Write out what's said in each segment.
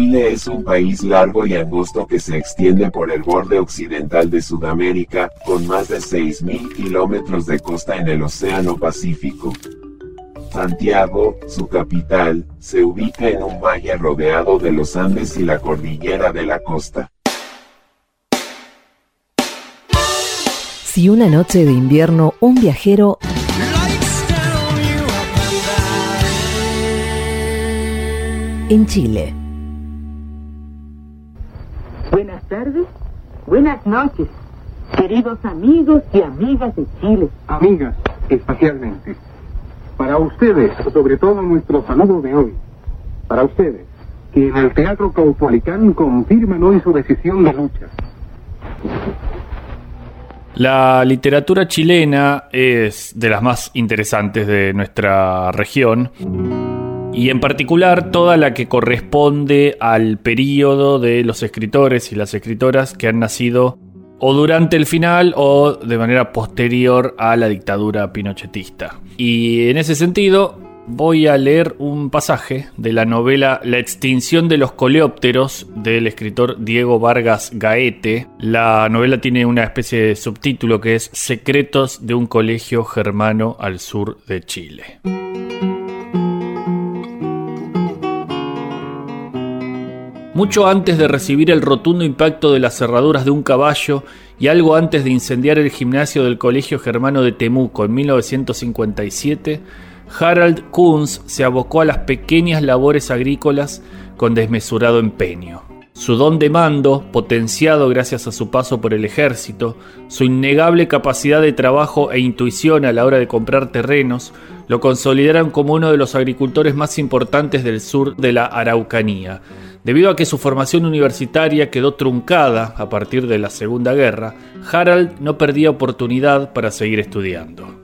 Chile es un país largo y angosto que se extiende por el borde occidental de Sudamérica, con más de 6.000 kilómetros de costa en el Océano Pacífico. Santiago, su capital, se ubica en un valle rodeado de los Andes y la cordillera de la costa. Si una noche de invierno un viajero en Chile. Tardes, buenas noches, queridos amigos y amigas de Chile. Amigas, especialmente. Para ustedes, sobre todo nuestro saludo de hoy. Para ustedes, que en el Teatro Caupolicán confirman hoy su decisión de lucha. La literatura chilena es de las más interesantes de nuestra región y en particular toda la que corresponde al periodo de los escritores y las escritoras que han nacido o durante el final o de manera posterior a la dictadura pinochetista. Y en ese sentido voy a leer un pasaje de la novela La extinción de los coleópteros del escritor Diego Vargas Gaete. La novela tiene una especie de subtítulo que es Secretos de un colegio germano al sur de Chile. Mucho antes de recibir el rotundo impacto de las cerraduras de un caballo y algo antes de incendiar el gimnasio del Colegio Germano de Temuco en 1957, Harald Kunz se abocó a las pequeñas labores agrícolas con desmesurado empeño. Su don de mando, potenciado gracias a su paso por el ejército, su innegable capacidad de trabajo e intuición a la hora de comprar terrenos, lo consolidaron como uno de los agricultores más importantes del sur de la Araucanía. Debido a que su formación universitaria quedó truncada a partir de la Segunda Guerra, Harald no perdía oportunidad para seguir estudiando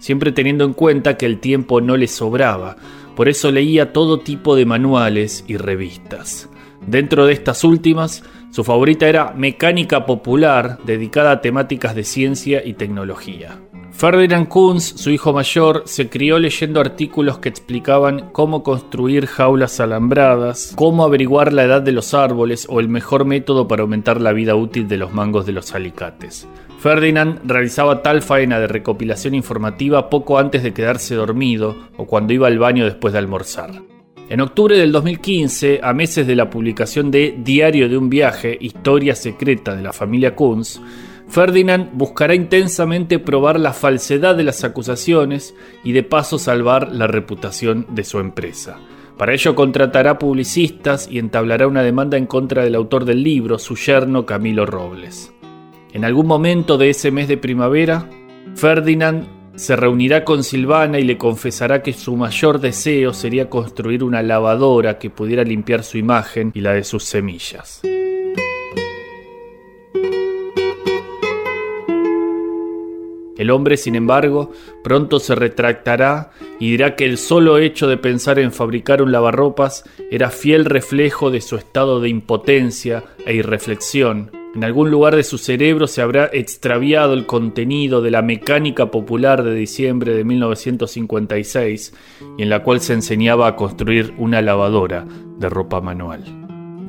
siempre teniendo en cuenta que el tiempo no le sobraba, por eso leía todo tipo de manuales y revistas. Dentro de estas últimas, su favorita era Mecánica Popular, dedicada a temáticas de ciencia y tecnología. Ferdinand Kunz, su hijo mayor, se crió leyendo artículos que explicaban cómo construir jaulas alambradas, cómo averiguar la edad de los árboles o el mejor método para aumentar la vida útil de los mangos de los alicates. Ferdinand realizaba tal faena de recopilación informativa poco antes de quedarse dormido o cuando iba al baño después de almorzar. En octubre del 2015, a meses de la publicación de Diario de un viaje, Historia secreta de la familia Kunz, Ferdinand buscará intensamente probar la falsedad de las acusaciones y de paso salvar la reputación de su empresa. Para ello contratará publicistas y entablará una demanda en contra del autor del libro, su yerno Camilo Robles. En algún momento de ese mes de primavera, Ferdinand se reunirá con Silvana y le confesará que su mayor deseo sería construir una lavadora que pudiera limpiar su imagen y la de sus semillas. El hombre, sin embargo, pronto se retractará y dirá que el solo hecho de pensar en fabricar un lavarropas era fiel reflejo de su estado de impotencia e irreflexión en algún lugar de su cerebro se habrá extraviado el contenido de la mecánica popular de diciembre de 1956 y en la cual se enseñaba a construir una lavadora de ropa manual.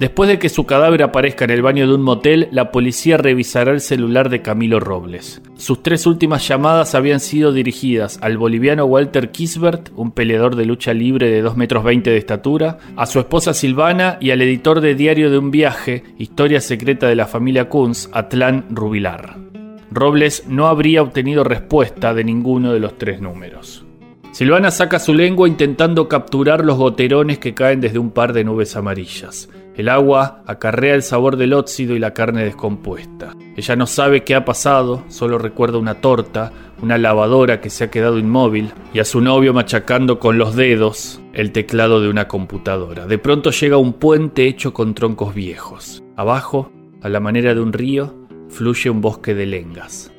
Después de que su cadáver aparezca en el baño de un motel, la policía revisará el celular de Camilo Robles. Sus tres últimas llamadas habían sido dirigidas al boliviano Walter Kisbert, un peleador de lucha libre de 2 metros 20 de estatura, a su esposa Silvana y al editor de Diario de un Viaje, Historia Secreta de la Familia Kunz, Atlán Rubilar. Robles no habría obtenido respuesta de ninguno de los tres números. Silvana saca su lengua intentando capturar los goterones que caen desde un par de nubes amarillas. El agua acarrea el sabor del óxido y la carne descompuesta. Ella no sabe qué ha pasado, solo recuerda una torta, una lavadora que se ha quedado inmóvil y a su novio machacando con los dedos el teclado de una computadora. De pronto llega un puente hecho con troncos viejos. Abajo, a la manera de un río, fluye un bosque de lengas.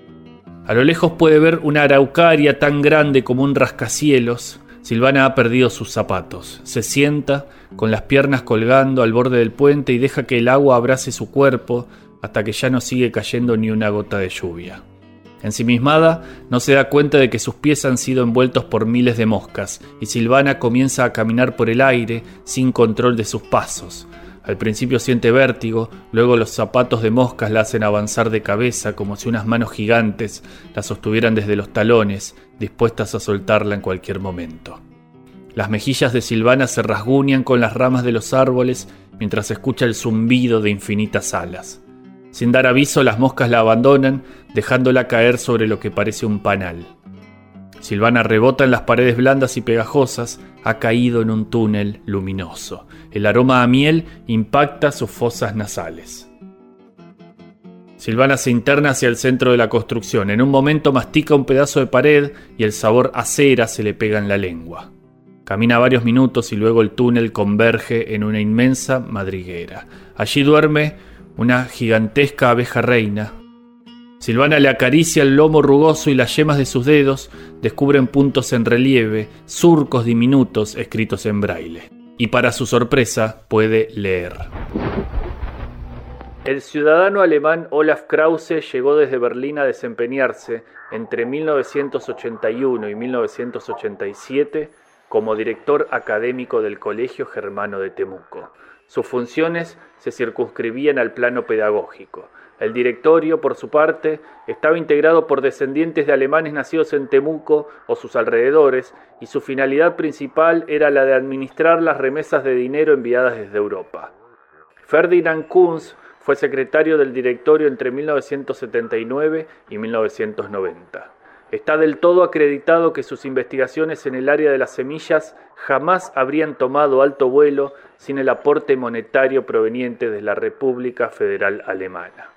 A lo lejos puede ver una araucaria tan grande como un rascacielos Silvana ha perdido sus zapatos. Se sienta, con las piernas colgando al borde del puente y deja que el agua abrace su cuerpo hasta que ya no sigue cayendo ni una gota de lluvia. Ensimismada, no se da cuenta de que sus pies han sido envueltos por miles de moscas, y Silvana comienza a caminar por el aire sin control de sus pasos. Al principio siente vértigo, luego los zapatos de moscas la hacen avanzar de cabeza como si unas manos gigantes la sostuvieran desde los talones, dispuestas a soltarla en cualquier momento. Las mejillas de Silvana se rasguñan con las ramas de los árboles mientras escucha el zumbido de infinitas alas. Sin dar aviso, las moscas la abandonan, dejándola caer sobre lo que parece un panal. Silvana rebota en las paredes blandas y pegajosas, ha caído en un túnel luminoso. El aroma a miel impacta sus fosas nasales. Silvana se interna hacia el centro de la construcción. En un momento mastica un pedazo de pared y el sabor a cera se le pega en la lengua. Camina varios minutos y luego el túnel converge en una inmensa madriguera. Allí duerme una gigantesca abeja reina. Silvana le acaricia el lomo rugoso y las yemas de sus dedos descubren puntos en relieve, surcos diminutos escritos en braille. Y para su sorpresa puede leer. El ciudadano alemán Olaf Krause llegó desde Berlín a desempeñarse entre 1981 y 1987 como director académico del Colegio Germano de Temuco. Sus funciones se circunscribían al plano pedagógico. El directorio, por su parte, estaba integrado por descendientes de alemanes nacidos en Temuco o sus alrededores, y su finalidad principal era la de administrar las remesas de dinero enviadas desde Europa. Ferdinand Kunz fue secretario del directorio entre 1979 y 1990. Está del todo acreditado que sus investigaciones en el área de las semillas jamás habrían tomado alto vuelo sin el aporte monetario proveniente de la República Federal Alemana.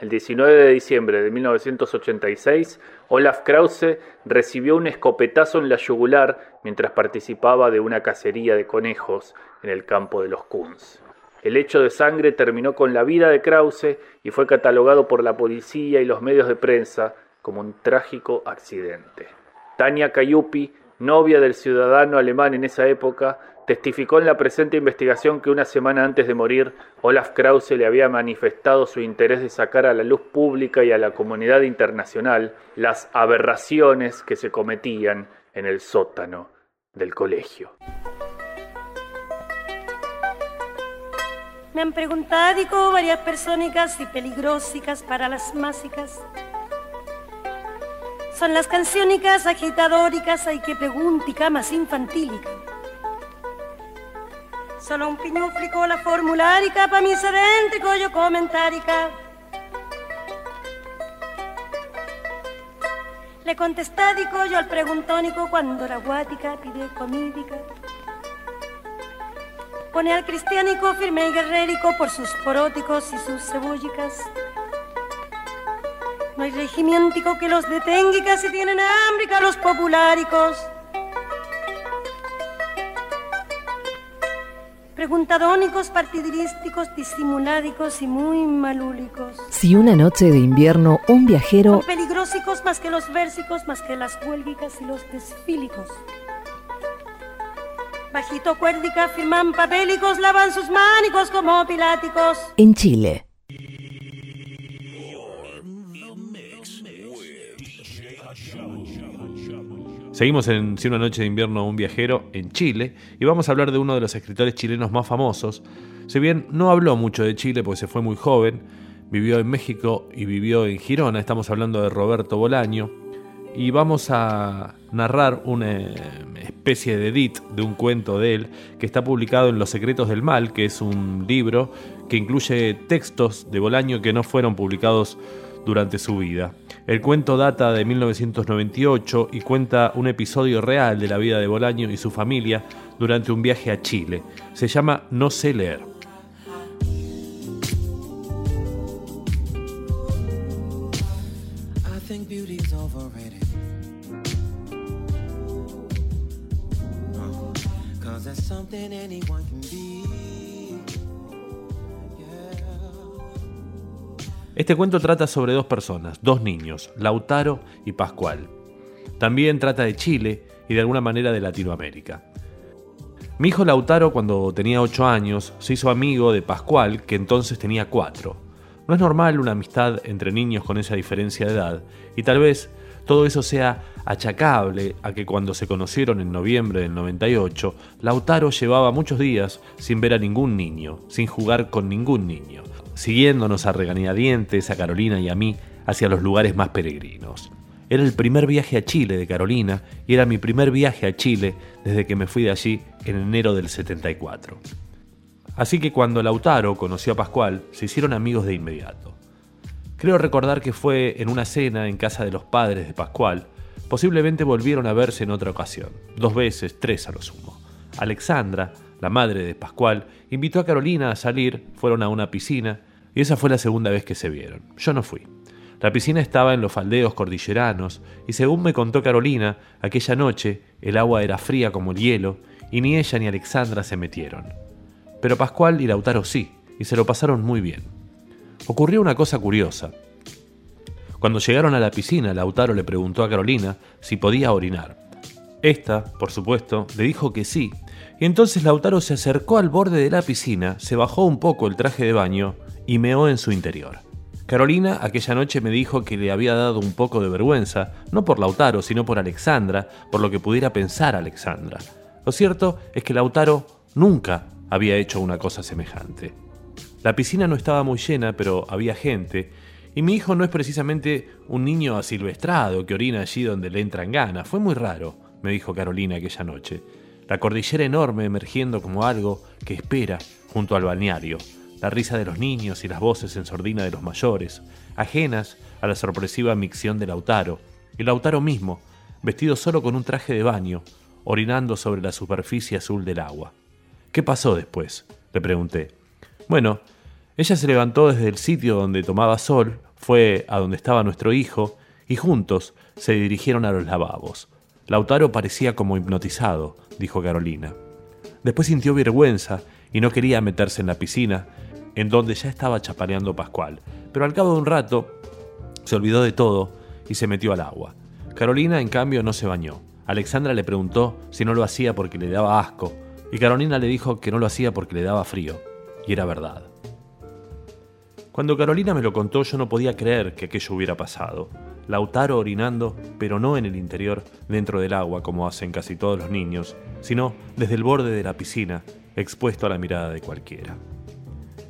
El 19 de diciembre de 1986, Olaf Krause recibió un escopetazo en la yugular mientras participaba de una cacería de conejos en el campo de los Kunz. El hecho de sangre terminó con la vida de Krause y fue catalogado por la policía y los medios de prensa como un trágico accidente. Tania Cayupi, novia del ciudadano alemán en esa época, testificó en la presente investigación que una semana antes de morir, Olaf Krause le había manifestado su interés de sacar a la luz pública y a la comunidad internacional las aberraciones que se cometían en el sótano del colegio. Me han preguntado varias personas y peligrosas para las másicas son las canciónicas agitadóricas hay que preguntica más infantílica. Solo un piñuflico la formulárica pa' mi sedéntrico yo comentárica. Le contestádico yo al preguntónico cuando la guática pide comídica. Pone al cristiánico firme y guerrérico por sus poróticos y sus cebúllicas. No hay regimiento que los detenga casi tienen hambre los populáricos. Preguntadónicos, partidirísticos, disimuládicos y muy malúlicos. Si una noche de invierno un viajero... Son peligrosicos más que los versicos, más que las huélgicas y los desfílicos. Bajito cuérdica firman papélicos, lavan sus mánicos como piláticos. En Chile Seguimos en Si una noche de invierno un viajero en Chile y vamos a hablar de uno de los escritores chilenos más famosos. Si bien no habló mucho de Chile porque se fue muy joven, vivió en México y vivió en Girona, estamos hablando de Roberto Bolaño, y vamos a narrar una especie de edit de un cuento de él que está publicado en Los Secretos del Mal, que es un libro que incluye textos de Bolaño que no fueron publicados durante su vida. El cuento data de 1998 y cuenta un episodio real de la vida de Bolaño y su familia durante un viaje a Chile. Se llama No sé leer. Este cuento trata sobre dos personas, dos niños, Lautaro y Pascual. También trata de Chile y de alguna manera de Latinoamérica. Mi hijo Lautaro cuando tenía 8 años se hizo amigo de Pascual que entonces tenía 4. No es normal una amistad entre niños con esa diferencia de edad y tal vez todo eso sea achacable a que cuando se conocieron en noviembre del 98, Lautaro llevaba muchos días sin ver a ningún niño, sin jugar con ningún niño, siguiéndonos a regañadientes a Carolina y a mí hacia los lugares más peregrinos. Era el primer viaje a Chile de Carolina y era mi primer viaje a Chile desde que me fui de allí en enero del 74. Así que cuando Lautaro conoció a Pascual, se hicieron amigos de inmediato. Creo recordar que fue en una cena en casa de los padres de Pascual, posiblemente volvieron a verse en otra ocasión, dos veces, tres a lo sumo. Alexandra, la madre de Pascual, invitó a Carolina a salir, fueron a una piscina, y esa fue la segunda vez que se vieron. Yo no fui. La piscina estaba en los faldeos cordilleranos, y según me contó Carolina, aquella noche el agua era fría como el hielo, y ni ella ni Alexandra se metieron. Pero Pascual y Lautaro sí, y se lo pasaron muy bien. Ocurrió una cosa curiosa. Cuando llegaron a la piscina, Lautaro le preguntó a Carolina si podía orinar. Esta, por supuesto, le dijo que sí, y entonces Lautaro se acercó al borde de la piscina, se bajó un poco el traje de baño y meó en su interior. Carolina aquella noche me dijo que le había dado un poco de vergüenza, no por Lautaro, sino por Alexandra, por lo que pudiera pensar Alexandra. Lo cierto es que Lautaro nunca había hecho una cosa semejante. La piscina no estaba muy llena, pero había gente, y mi hijo no es precisamente un niño asilvestrado que orina allí donde le entran ganas. Fue muy raro, me dijo Carolina aquella noche. La cordillera enorme emergiendo como algo que espera junto al balneario. La risa de los niños y las voces en sordina de los mayores, ajenas a la sorpresiva micción de Lautaro. Y Lautaro mismo, vestido solo con un traje de baño, orinando sobre la superficie azul del agua. ¿Qué pasó después? le pregunté. Bueno, ella se levantó desde el sitio donde tomaba sol, fue a donde estaba nuestro hijo, y juntos se dirigieron a los lavabos. Lautaro parecía como hipnotizado, dijo Carolina. Después sintió vergüenza y no quería meterse en la piscina, en donde ya estaba chapaleando Pascual, pero al cabo de un rato se olvidó de todo y se metió al agua. Carolina, en cambio, no se bañó. Alexandra le preguntó si no lo hacía porque le daba asco, y Carolina le dijo que no lo hacía porque le daba frío, y era verdad. Cuando Carolina me lo contó yo no podía creer que aquello hubiera pasado. Lautaro orinando, pero no en el interior, dentro del agua como hacen casi todos los niños, sino desde el borde de la piscina, expuesto a la mirada de cualquiera.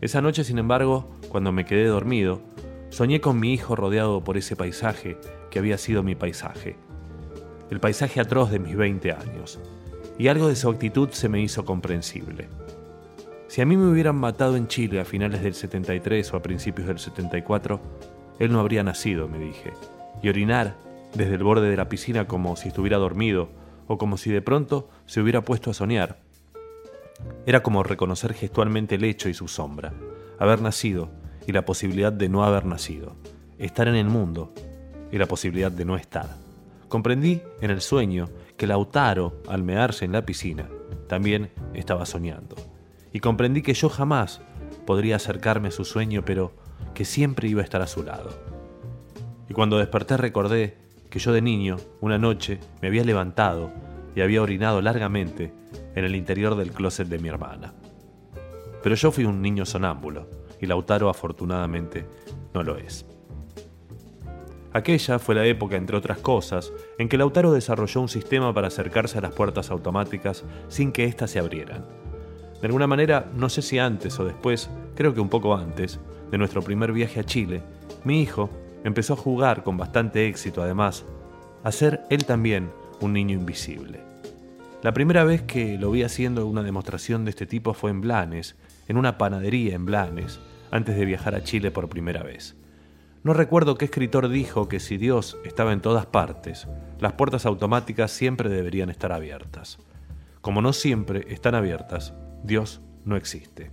Esa noche, sin embargo, cuando me quedé dormido, soñé con mi hijo rodeado por ese paisaje que había sido mi paisaje, el paisaje atroz de mis 20 años, y algo de su actitud se me hizo comprensible. Si a mí me hubieran matado en Chile a finales del 73 o a principios del 74, él no habría nacido, me dije. Y orinar desde el borde de la piscina como si estuviera dormido o como si de pronto se hubiera puesto a soñar. Era como reconocer gestualmente el hecho y su sombra, haber nacido y la posibilidad de no haber nacido, estar en el mundo y la posibilidad de no estar. Comprendí en el sueño que Lautaro, al mearse en la piscina, también estaba soñando y comprendí que yo jamás podría acercarme a su sueño, pero que siempre iba a estar a su lado. Y cuando desperté recordé que yo de niño, una noche, me había levantado y había orinado largamente en el interior del closet de mi hermana. Pero yo fui un niño sonámbulo, y Lautaro afortunadamente no lo es. Aquella fue la época, entre otras cosas, en que Lautaro desarrolló un sistema para acercarse a las puertas automáticas sin que éstas se abrieran de alguna manera, no sé si antes o después, creo que un poco antes, de nuestro primer viaje a Chile, mi hijo empezó a jugar con bastante éxito además, a ser él también un niño invisible. La primera vez que lo vi haciendo una demostración de este tipo fue en Blanes, en una panadería en Blanes, antes de viajar a Chile por primera vez. No recuerdo qué escritor dijo que si Dios estaba en todas partes, las puertas automáticas siempre deberían estar abiertas. Como no siempre están abiertas, Dios no existe.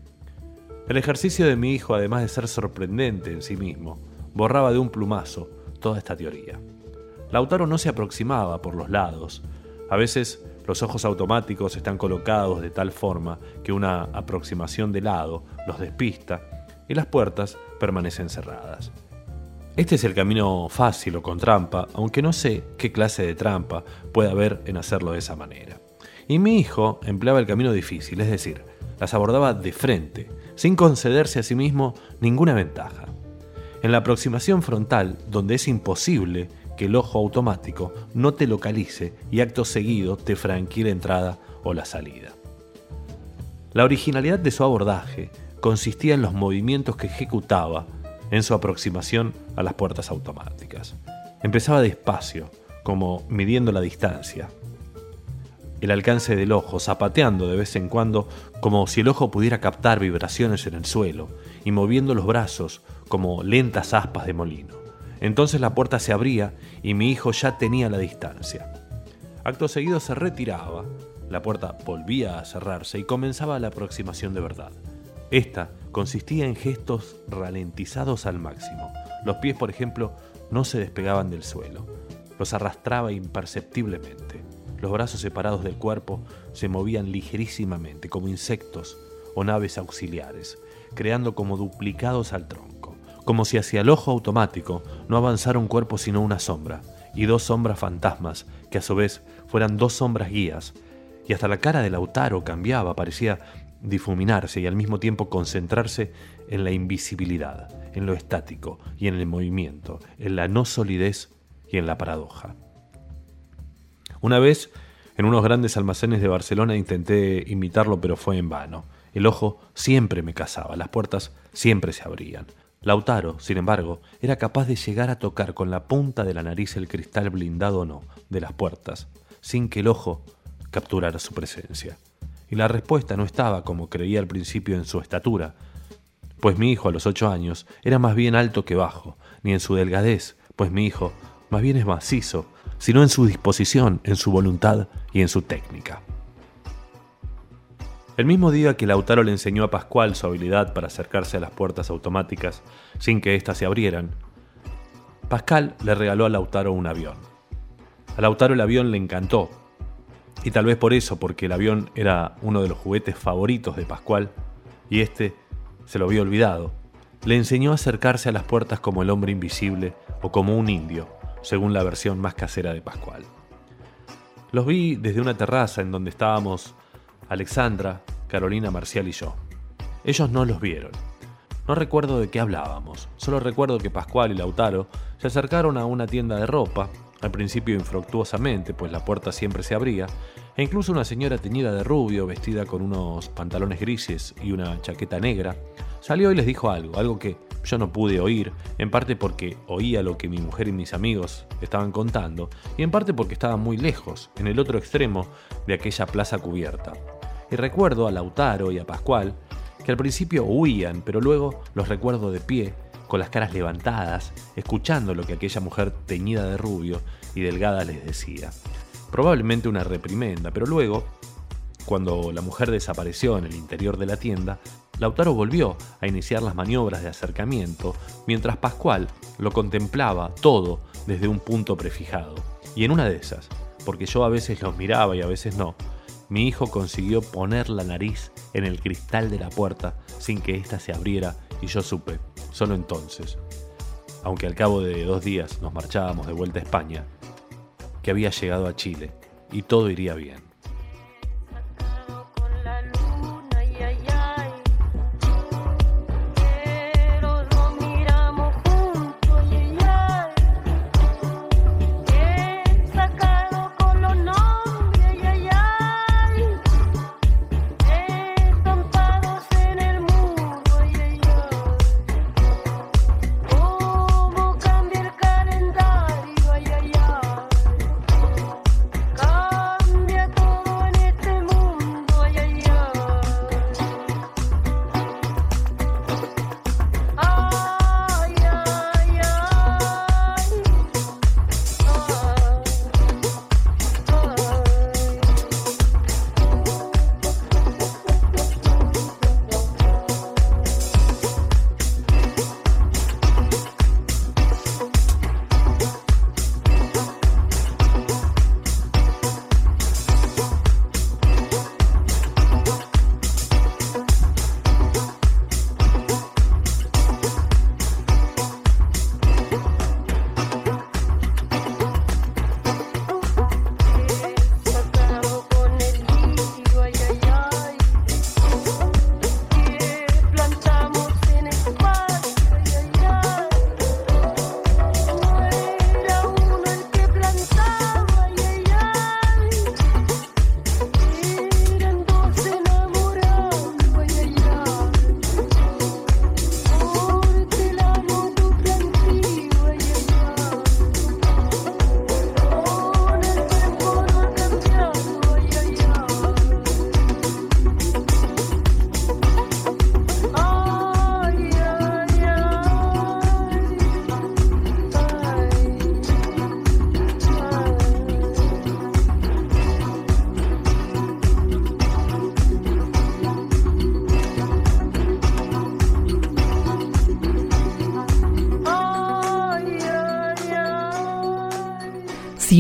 El ejercicio de mi hijo, además de ser sorprendente en sí mismo, borraba de un plumazo toda esta teoría. Lautaro no se aproximaba por los lados. A veces los ojos automáticos están colocados de tal forma que una aproximación de lado los despista y las puertas permanecen cerradas. Este es el camino fácil o con trampa, aunque no sé qué clase de trampa puede haber en hacerlo de esa manera. Y mi hijo empleaba el camino difícil, es decir, las abordaba de frente, sin concederse a sí mismo ninguna ventaja. En la aproximación frontal, donde es imposible que el ojo automático no te localice y acto seguido te franquee la entrada o la salida. La originalidad de su abordaje consistía en los movimientos que ejecutaba en su aproximación a las puertas automáticas. Empezaba despacio, como midiendo la distancia, el alcance del ojo, zapateando de vez en cuando como si el ojo pudiera captar vibraciones en el suelo y moviendo los brazos como lentas aspas de molino. Entonces la puerta se abría y mi hijo ya tenía la distancia. Acto seguido se retiraba, la puerta volvía a cerrarse y comenzaba la aproximación de verdad. Esta consistía en gestos ralentizados al máximo. Los pies, por ejemplo, no se despegaban del suelo. Los arrastraba imperceptiblemente. Los brazos separados del cuerpo se movían ligerísimamente, como insectos o naves auxiliares, creando como duplicados al tronco, como si hacia el ojo automático no avanzara un cuerpo sino una sombra, y dos sombras fantasmas, que a su vez fueran dos sombras guías, y hasta la cara de Lautaro cambiaba, parecía difuminarse y al mismo tiempo concentrarse en la invisibilidad, en lo estático y en el movimiento, en la no solidez y en la paradoja. Una vez, en unos grandes almacenes de Barcelona, intenté imitarlo, pero fue en vano. El ojo siempre me cazaba, las puertas siempre se abrían. Lautaro, sin embargo, era capaz de llegar a tocar con la punta de la nariz el cristal blindado o no de las puertas, sin que el ojo capturara su presencia. Y la respuesta no estaba, como creía al principio, en su estatura, pues mi hijo a los ocho años era más bien alto que bajo, ni en su delgadez, pues mi hijo más bien es macizo, sino en su disposición, en su voluntad y en su técnica. El mismo día que Lautaro le enseñó a Pascual su habilidad para acercarse a las puertas automáticas sin que éstas se abrieran, Pascal le regaló a Lautaro un avión. A Lautaro el avión le encantó, y tal vez por eso, porque el avión era uno de los juguetes favoritos de Pascual, y este se lo había olvidado, le enseñó a acercarse a las puertas como el hombre invisible o como un indio, según la versión más casera de Pascual. Los vi desde una terraza en donde estábamos Alexandra, Carolina Marcial y yo. Ellos no los vieron. No recuerdo de qué hablábamos, solo recuerdo que Pascual y Lautaro se acercaron a una tienda de ropa, al principio infructuosamente, pues la puerta siempre se abría, e incluso una señora teñida de rubio, vestida con unos pantalones grises y una chaqueta negra, salió y les dijo algo, algo que yo no pude oír, en parte porque oía lo que mi mujer y mis amigos estaban contando, y en parte porque estaba muy lejos, en el otro extremo de aquella plaza cubierta. Y recuerdo a Lautaro y a Pascual, que al principio huían, pero luego los recuerdo de pie, con las caras levantadas, escuchando lo que aquella mujer teñida de rubio y delgada les decía. Probablemente una reprimenda, pero luego, cuando la mujer desapareció en el interior de la tienda, Lautaro volvió a iniciar las maniobras de acercamiento, mientras Pascual lo contemplaba todo desde un punto prefijado. Y en una de esas, porque yo a veces los miraba y a veces no, mi hijo consiguió poner la nariz en el cristal de la puerta sin que ésta se abriera y yo supe, solo entonces, aunque al cabo de dos días nos marchábamos de vuelta a España, que había llegado a Chile y todo iría bien.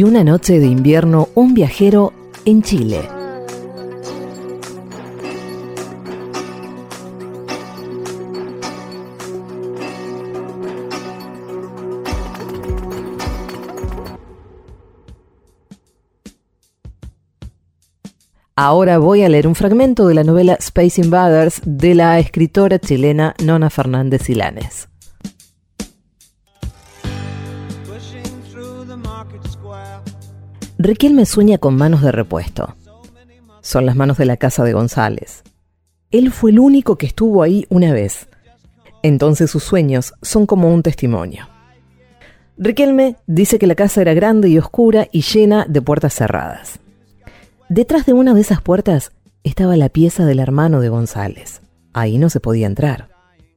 Si una noche de invierno un viajero en Chile. Ahora voy a leer un fragmento de la novela Space Invaders de la escritora chilena Nona Fernández Silanes. Riquelme sueña con manos de repuesto. Son las manos de la casa de González. Él fue el único que estuvo ahí una vez. Entonces sus sueños son como un testimonio. Riquelme dice que la casa era grande y oscura y llena de puertas cerradas. Detrás de una de esas puertas estaba la pieza del hermano de González. Ahí no se podía entrar.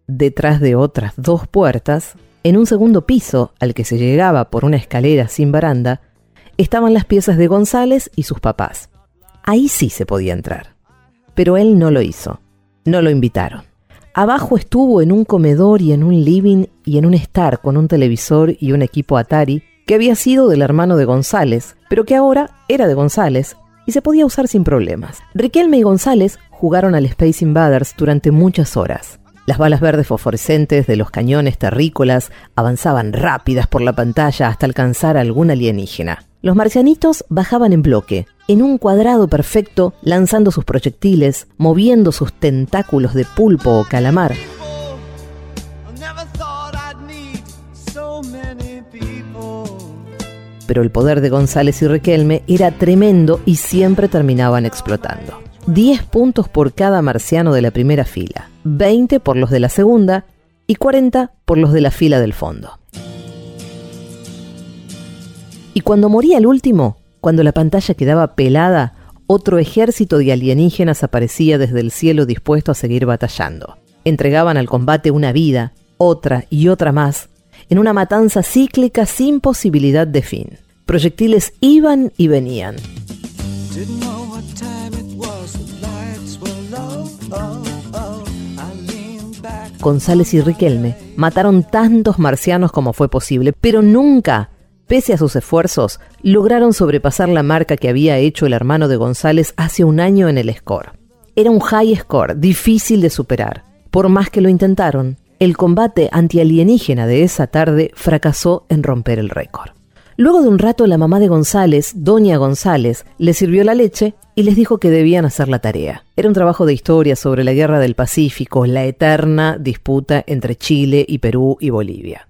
Detrás de otras dos puertas, en un segundo piso al que se llegaba por una escalera sin baranda, estaban las piezas de González y sus papás. Ahí sí se podía entrar. Pero él no lo hizo. No lo invitaron. Abajo estuvo en un comedor y en un living y en un estar con un televisor y un equipo Atari que había sido del hermano de González, pero que ahora era de González y se podía usar sin problemas. Riquelme y González jugaron al Space Invaders durante muchas horas. Las balas verdes fosforescentes de los cañones terrícolas avanzaban rápidas por la pantalla hasta alcanzar a algún alienígena. Los marcianitos bajaban en bloque, en un cuadrado perfecto, lanzando sus proyectiles, moviendo sus tentáculos de pulpo o calamar. pero el poder de González y Riquelme era tremendo y siempre terminaban explotando. 10 puntos por cada marciano de la primera fila, 20 por los de la segunda y 40 por los de la fila del fondo. Y cuando moría el último, cuando la pantalla quedaba pelada, otro ejército de alienígenas aparecía desde el cielo dispuesto a seguir batallando. Entregaban al combate una vida, otra y otra más, en una matanza cíclica sin posibilidad de fin. Proyectiles iban y venían. González y Riquelme mataron tantos marcianos como fue posible, pero nunca, pese a sus esfuerzos, lograron sobrepasar la marca que había hecho el hermano de González hace un año en el score. Era un high score, difícil de superar. Por más que lo intentaron, el combate antialienígena de esa tarde fracasó en romper el récord. Luego de un rato la mamá de González, doña González, le sirvió la leche y les dijo que debían hacer la tarea. Era un trabajo de historia sobre la guerra del Pacífico, la eterna disputa entre Chile y Perú y Bolivia.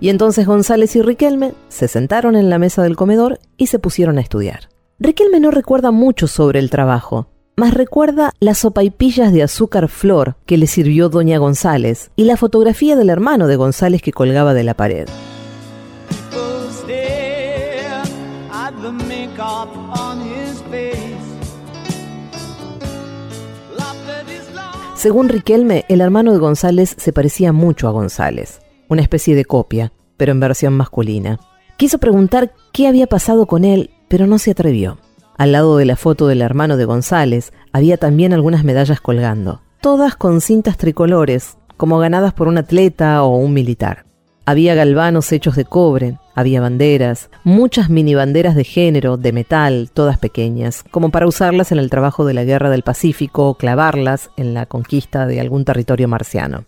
Y entonces González y Riquelme se sentaron en la mesa del comedor y se pusieron a estudiar. Riquelme no recuerda mucho sobre el trabajo, más recuerda las sopaipillas de azúcar flor que le sirvió doña González y la fotografía del hermano de González que colgaba de la pared. Según Riquelme, el hermano de González se parecía mucho a González, una especie de copia, pero en versión masculina. Quiso preguntar qué había pasado con él, pero no se atrevió. Al lado de la foto del hermano de González había también algunas medallas colgando, todas con cintas tricolores, como ganadas por un atleta o un militar. Había galvanos hechos de cobre, había banderas, muchas mini banderas de género, de metal, todas pequeñas, como para usarlas en el trabajo de la guerra del Pacífico o clavarlas en la conquista de algún territorio marciano.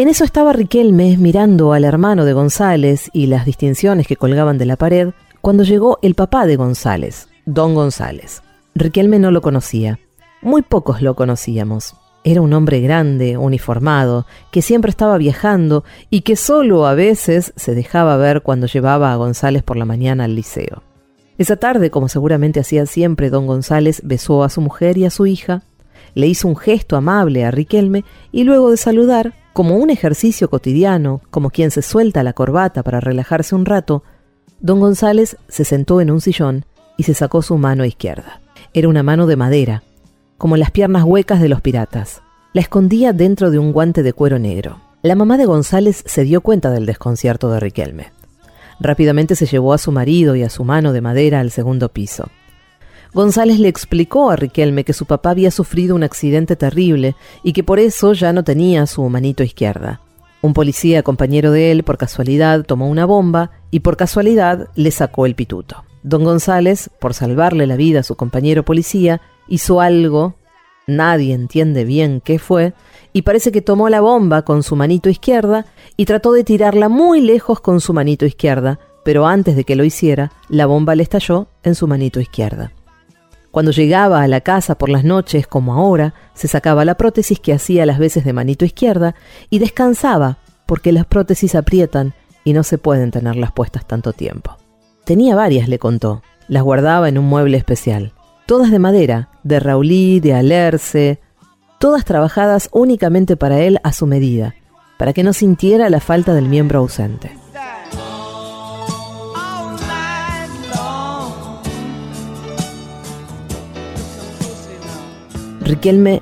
En eso estaba Riquelme mirando al hermano de González y las distinciones que colgaban de la pared, cuando llegó el papá de González, Don González. Riquelme no lo conocía. Muy pocos lo conocíamos. Era un hombre grande, uniformado, que siempre estaba viajando y que solo a veces se dejaba ver cuando llevaba a González por la mañana al liceo. Esa tarde, como seguramente hacía siempre, don González besó a su mujer y a su hija, le hizo un gesto amable a Riquelme y luego de saludar, como un ejercicio cotidiano, como quien se suelta la corbata para relajarse un rato, don González se sentó en un sillón y se sacó su mano izquierda. Era una mano de madera, como las piernas huecas de los piratas. La escondía dentro de un guante de cuero negro. La mamá de González se dio cuenta del desconcierto de Riquelme. Rápidamente se llevó a su marido y a su mano de madera al segundo piso. González le explicó a Riquelme que su papá había sufrido un accidente terrible y que por eso ya no tenía su manito izquierda. Un policía compañero de él, por casualidad, tomó una bomba y por casualidad le sacó el pituto. Don González, por salvarle la vida a su compañero policía, hizo algo, nadie entiende bien qué fue, y parece que tomó la bomba con su manito izquierda y trató de tirarla muy lejos con su manito izquierda, pero antes de que lo hiciera, la bomba le estalló en su manito izquierda. Cuando llegaba a la casa por las noches, como ahora, se sacaba la prótesis que hacía las veces de manito izquierda y descansaba, porque las prótesis aprietan y no se pueden tenerlas puestas tanto tiempo. Tenía varias, le contó. Las guardaba en un mueble especial. Todas de madera, de raulí, de alerce, todas trabajadas únicamente para él a su medida, para que no sintiera la falta del miembro ausente. Riquelme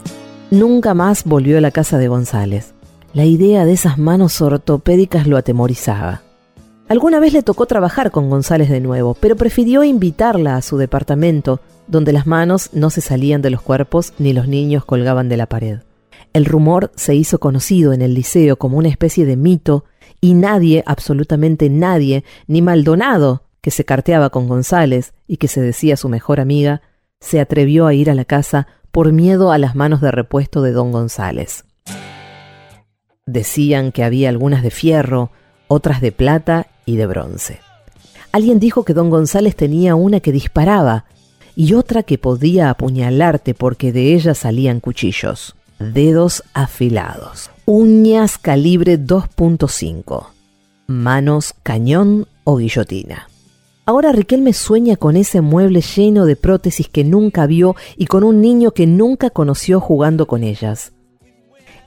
nunca más volvió a la casa de González. La idea de esas manos ortopédicas lo atemorizaba. Alguna vez le tocó trabajar con González de nuevo, pero prefirió invitarla a su departamento, donde las manos no se salían de los cuerpos ni los niños colgaban de la pared. El rumor se hizo conocido en el liceo como una especie de mito, y nadie, absolutamente nadie, ni Maldonado, que se carteaba con González y que se decía su mejor amiga, se atrevió a ir a la casa por miedo a las manos de repuesto de don González. Decían que había algunas de fierro, otras de plata y de bronce. Alguien dijo que don González tenía una que disparaba y otra que podía apuñalarte porque de ella salían cuchillos, dedos afilados, uñas calibre 2.5, manos cañón o guillotina. Ahora Riquelme sueña con ese mueble lleno de prótesis que nunca vio y con un niño que nunca conoció jugando con ellas.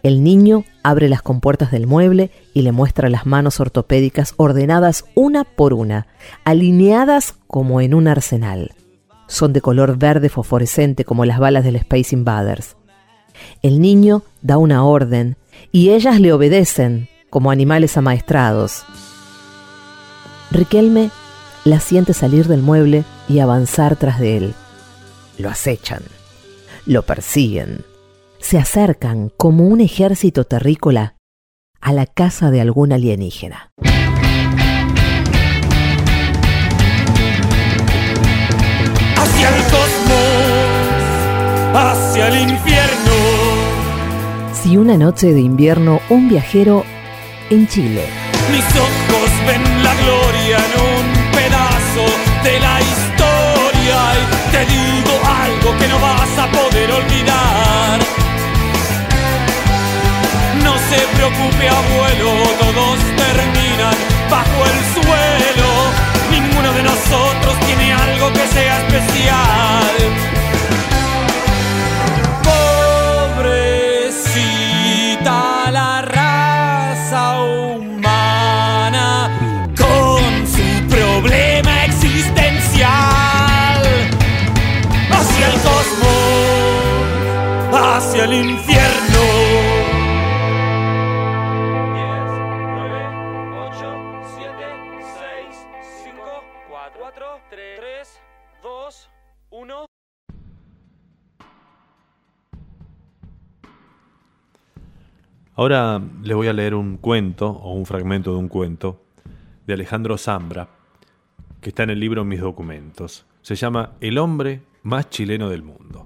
El niño abre las compuertas del mueble y le muestra las manos ortopédicas ordenadas una por una, alineadas como en un arsenal. Son de color verde fosforescente como las balas del Space Invaders. El niño da una orden y ellas le obedecen como animales amaestrados. Riquelme la siente salir del mueble y avanzar tras de él. Lo acechan, lo persiguen, se acercan como un ejército terrícola a la casa de algún alienígena. Hacia el cosmos, hacia el infierno. Si una noche de invierno un viajero en Chile. Mis ojos ven la gloria un de la historia y te digo algo que no vas a poder olvidar. No se preocupe abuelo, todos terminan bajo el suelo. Ninguno de nosotros tiene algo que sea especial. Hacia el infierno. 10, 9, 8, 7, 6, 5, 4, 3, 2, 1. Ahora les voy a leer un cuento o un fragmento de un cuento de Alejandro Zambra, que está en el libro Mis documentos. Se llama El hombre más chileno del mundo.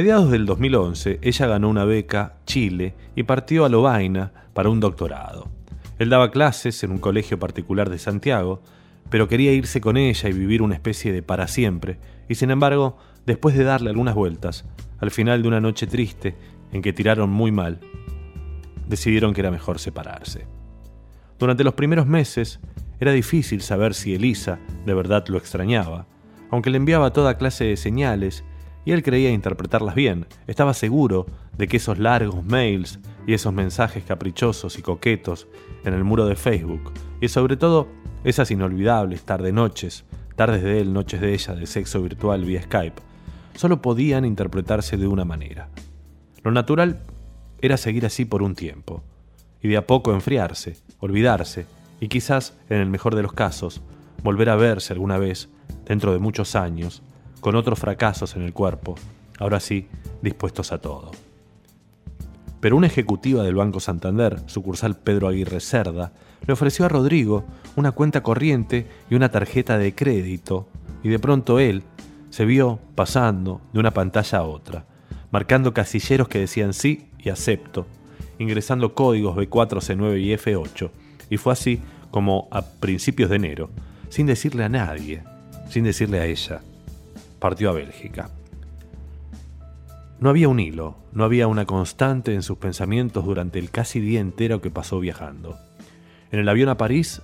Mediados del 2011, ella ganó una beca Chile y partió a Lovaina para un doctorado. Él daba clases en un colegio particular de Santiago, pero quería irse con ella y vivir una especie de para siempre, y sin embargo, después de darle algunas vueltas, al final de una noche triste en que tiraron muy mal, decidieron que era mejor separarse. Durante los primeros meses era difícil saber si Elisa de verdad lo extrañaba, aunque le enviaba toda clase de señales y él creía interpretarlas bien. Estaba seguro de que esos largos mails y esos mensajes caprichosos y coquetos en el muro de Facebook, y sobre todo esas inolvidables tarde-noches, tardes de él, noches de ella, de sexo virtual vía Skype, solo podían interpretarse de una manera. Lo natural era seguir así por un tiempo, y de a poco enfriarse, olvidarse, y quizás, en el mejor de los casos, volver a verse alguna vez, dentro de muchos años, con otros fracasos en el cuerpo, ahora sí, dispuestos a todo. Pero una ejecutiva del Banco Santander, sucursal Pedro Aguirre Cerda, le ofreció a Rodrigo una cuenta corriente y una tarjeta de crédito, y de pronto él se vio pasando de una pantalla a otra, marcando casilleros que decían sí y acepto, ingresando códigos B4, C9 y F8, y fue así como a principios de enero, sin decirle a nadie, sin decirle a ella, partió a Bélgica. No había un hilo, no había una constante en sus pensamientos durante el casi día entero que pasó viajando. En el avión a París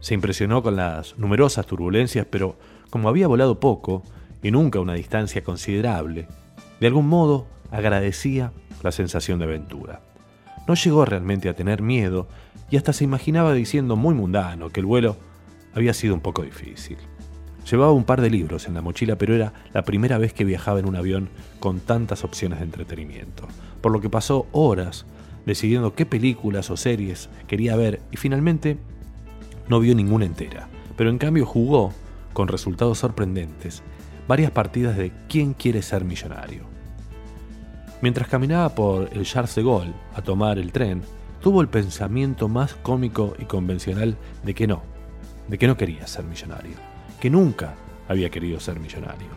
se impresionó con las numerosas turbulencias, pero como había volado poco y nunca una distancia considerable, de algún modo agradecía la sensación de aventura. No llegó realmente a tener miedo y hasta se imaginaba diciendo muy mundano que el vuelo había sido un poco difícil. Llevaba un par de libros en la mochila, pero era la primera vez que viajaba en un avión con tantas opciones de entretenimiento, por lo que pasó horas decidiendo qué películas o series quería ver y finalmente no vio ninguna entera, pero en cambio jugó, con resultados sorprendentes, varias partidas de ¿Quién quiere ser millonario? Mientras caminaba por el Charles de Gaulle a tomar el tren, tuvo el pensamiento más cómico y convencional de que no, de que no quería ser millonario, que nunca había querido ser millonario.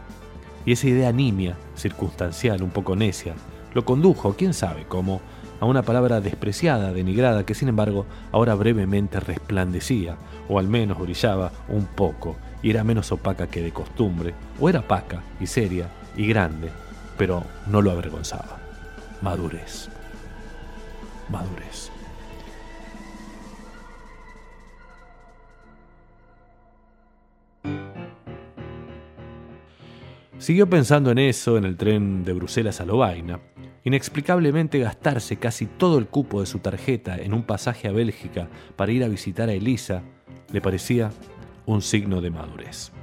Y esa idea nimia, circunstancial, un poco necia, lo condujo, quién sabe cómo, a una palabra despreciada, denigrada, que sin embargo ahora brevemente resplandecía, o al menos brillaba un poco, y era menos opaca que de costumbre, o era opaca y seria y grande, pero no lo avergonzaba. Madurez. Madurez. Siguió pensando en eso en el tren de Bruselas a Lovaina. Inexplicablemente gastarse casi todo el cupo de su tarjeta en un pasaje a Bélgica para ir a visitar a Elisa le parecía un signo de madurez.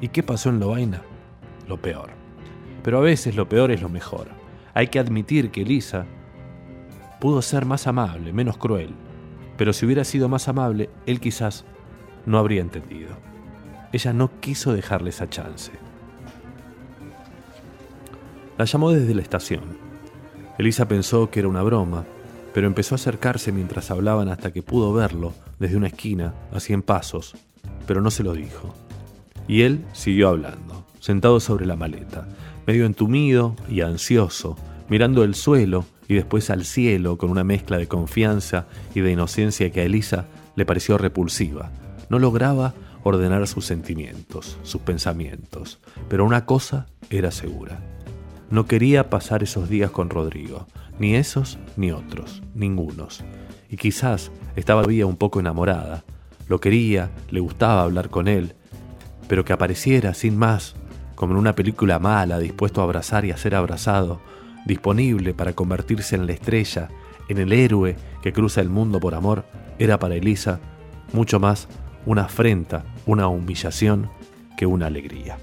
¿Y qué pasó en Lovaina? Lo peor. Pero a veces lo peor es lo mejor. Hay que admitir que Elisa pudo ser más amable, menos cruel. Pero si hubiera sido más amable, él quizás no habría entendido. Ella no quiso dejarle esa chance. La llamó desde la estación. Elisa pensó que era una broma, pero empezó a acercarse mientras hablaban hasta que pudo verlo desde una esquina, a cien pasos, pero no se lo dijo. Y él siguió hablando, sentado sobre la maleta, medio entumido y ansioso, mirando el suelo y después al cielo con una mezcla de confianza y de inocencia que a Elisa le pareció repulsiva. No lograba ordenar sus sentimientos, sus pensamientos, pero una cosa era segura. No quería pasar esos días con Rodrigo, ni esos ni otros, ningunos. Y quizás estaba todavía un poco enamorada. Lo quería, le gustaba hablar con él, pero que apareciera sin más, como en una película mala, dispuesto a abrazar y a ser abrazado, disponible para convertirse en la estrella, en el héroe que cruza el mundo por amor, era para Elisa mucho más una afrenta, una humillación que una alegría.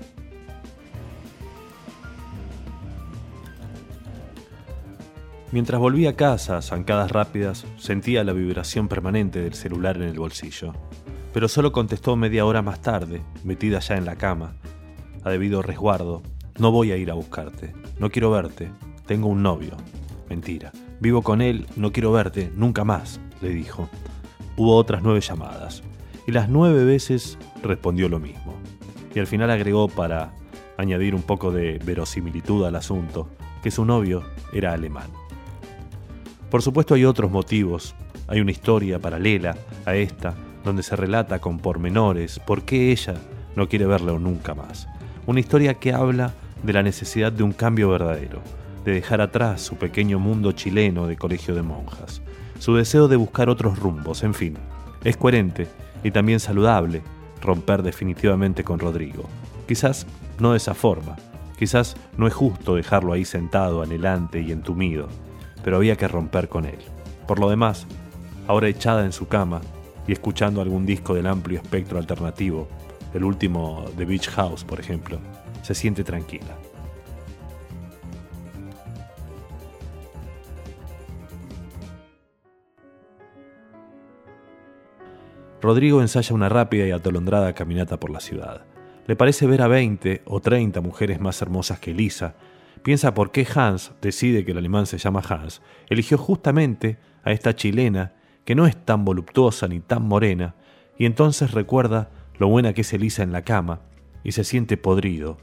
Mientras volvía a casa, zancadas rápidas, sentía la vibración permanente del celular en el bolsillo. Pero solo contestó media hora más tarde, metida ya en la cama. A debido resguardo, no voy a ir a buscarte, no quiero verte, tengo un novio. Mentira, vivo con él, no quiero verte, nunca más, le dijo. Hubo otras nueve llamadas, y las nueve veces respondió lo mismo. Y al final agregó para añadir un poco de verosimilitud al asunto, que su novio era alemán. Por supuesto hay otros motivos, hay una historia paralela a esta, donde se relata con pormenores por qué ella no quiere verlo nunca más. Una historia que habla de la necesidad de un cambio verdadero, de dejar atrás su pequeño mundo chileno de colegio de monjas, su deseo de buscar otros rumbos, en fin. Es coherente y también saludable romper definitivamente con Rodrigo. Quizás no de esa forma, quizás no es justo dejarlo ahí sentado, anhelante y entumido, pero había que romper con él. Por lo demás, ahora echada en su cama y escuchando algún disco del amplio espectro alternativo, el último de Beach House, por ejemplo, se siente tranquila. Rodrigo ensaya una rápida y atolondrada caminata por la ciudad. Le parece ver a 20 o 30 mujeres más hermosas que Elisa Piensa por qué Hans decide que el alemán se llama Hans. Eligió justamente a esta chilena que no es tan voluptuosa ni tan morena, y entonces recuerda lo buena que es Elisa en la cama y se siente podrido.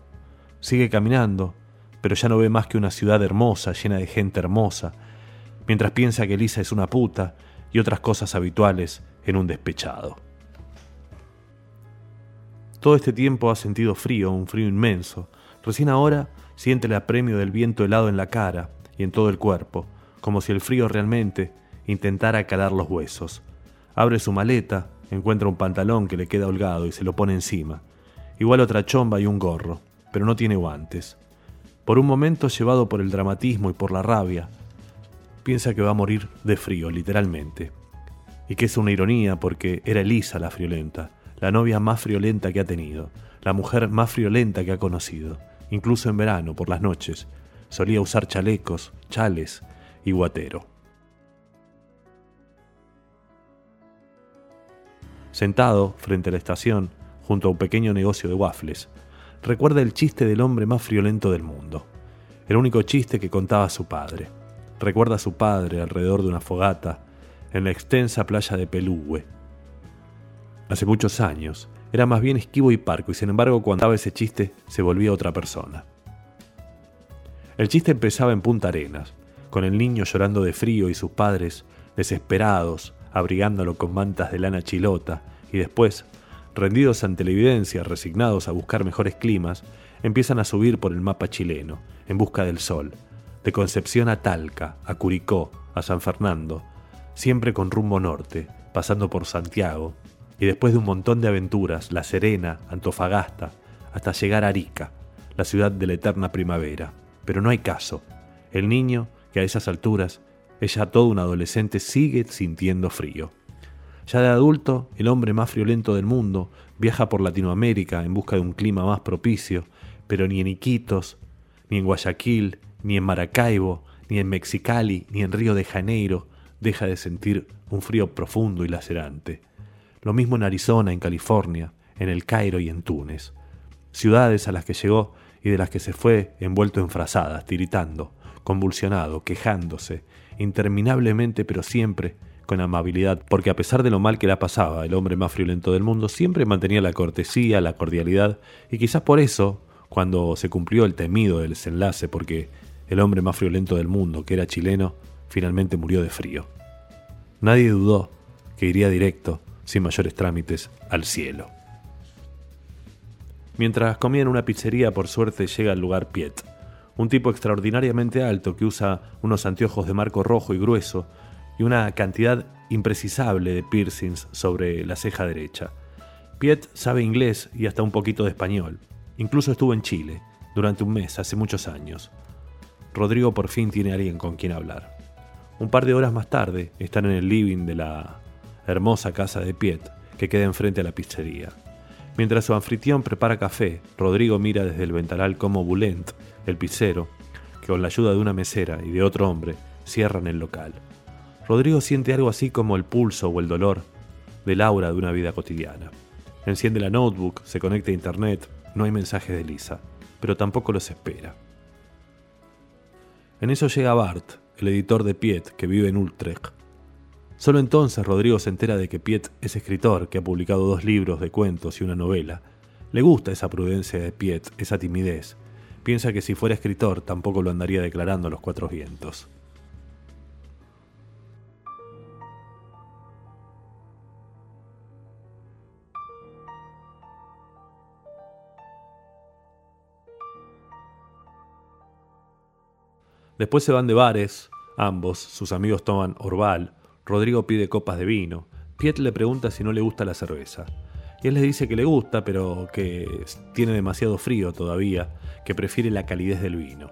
Sigue caminando, pero ya no ve más que una ciudad hermosa, llena de gente hermosa, mientras piensa que Elisa es una puta y otras cosas habituales en un despechado. Todo este tiempo ha sentido frío, un frío inmenso. Recién ahora siente el apremio del viento helado en la cara y en todo el cuerpo, como si el frío realmente intentara calar los huesos. Abre su maleta, encuentra un pantalón que le queda holgado y se lo pone encima. Igual otra chomba y un gorro, pero no tiene guantes. Por un momento, llevado por el dramatismo y por la rabia, piensa que va a morir de frío, literalmente. Y que es una ironía porque era Elisa la friolenta, la novia más friolenta que ha tenido, la mujer más friolenta que ha conocido, incluso en verano, por las noches. Solía usar chalecos, chales y guatero. Sentado frente a la estación, junto a un pequeño negocio de waffles, recuerda el chiste del hombre más friolento del mundo. El único chiste que contaba su padre. Recuerda a su padre alrededor de una fogata en la extensa playa de Pelúgue. Hace muchos años, era más bien esquivo y parco, y sin embargo, cuando contaba ese chiste, se volvía otra persona. El chiste empezaba en Punta Arenas, con el niño llorando de frío y sus padres, desesperados, abrigándolo con mantas de lana chilota, y después, rendidos ante la evidencia, resignados a buscar mejores climas, empiezan a subir por el mapa chileno, en busca del sol, de Concepción a Talca, a Curicó, a San Fernando, siempre con rumbo norte, pasando por Santiago, y después de un montón de aventuras, La Serena, Antofagasta, hasta llegar a Arica, la ciudad de la eterna primavera. Pero no hay caso. El niño, que a esas alturas es ya todo un adolescente, sigue sintiendo frío. Ya de adulto, el hombre más friolento del mundo viaja por Latinoamérica en busca de un clima más propicio, pero ni en Iquitos, ni en Guayaquil, ni en Maracaibo, ni en Mexicali, ni en Río de Janeiro deja de sentir un frío profundo y lacerante. Lo mismo en Arizona, en California, en el Cairo y en Túnez. Ciudades a las que llegó y de las que se fue envuelto en frazadas, tiritando, convulsionado, quejándose, interminablemente pero siempre con amabilidad, porque a pesar de lo mal que la pasaba, el hombre más friolento del mundo siempre mantenía la cortesía, la cordialidad, y quizás por eso, cuando se cumplió el temido desenlace, porque el hombre más friolento del mundo, que era chileno, finalmente murió de frío. Nadie dudó que iría directo, sin mayores trámites, al cielo. Mientras comía en una pizzería, por suerte llega al lugar Piet, un tipo extraordinariamente alto que usa unos anteojos de marco rojo y grueso y una cantidad imprecisable de piercings sobre la ceja derecha. Piet sabe inglés y hasta un poquito de español. Incluso estuvo en Chile durante un mes, hace muchos años. Rodrigo por fin tiene alguien con quien hablar. Un par de horas más tarde están en el living de la hermosa casa de Piet que queda enfrente a la pizzería. Mientras su anfitrión prepara café, Rodrigo mira desde el ventanal cómo Bulent, el pizzero, que con la ayuda de una mesera y de otro hombre, cierran el local. Rodrigo siente algo así como el pulso o el dolor del aura de una vida cotidiana. Enciende la notebook, se conecta a internet, no hay mensajes de Lisa, pero tampoco los espera. En eso llega Bart, el editor de Piet, que vive en Utrecht. Solo entonces Rodrigo se entera de que Piet es escritor, que ha publicado dos libros de cuentos y una novela. Le gusta esa prudencia de Piet, esa timidez. Piensa que si fuera escritor tampoco lo andaría declarando a los cuatro vientos. Después se van de bares, ambos, sus amigos toman Orval, Rodrigo pide copas de vino, Piet le pregunta si no le gusta la cerveza. Y él le dice que le gusta, pero que tiene demasiado frío todavía, que prefiere la calidez del vino.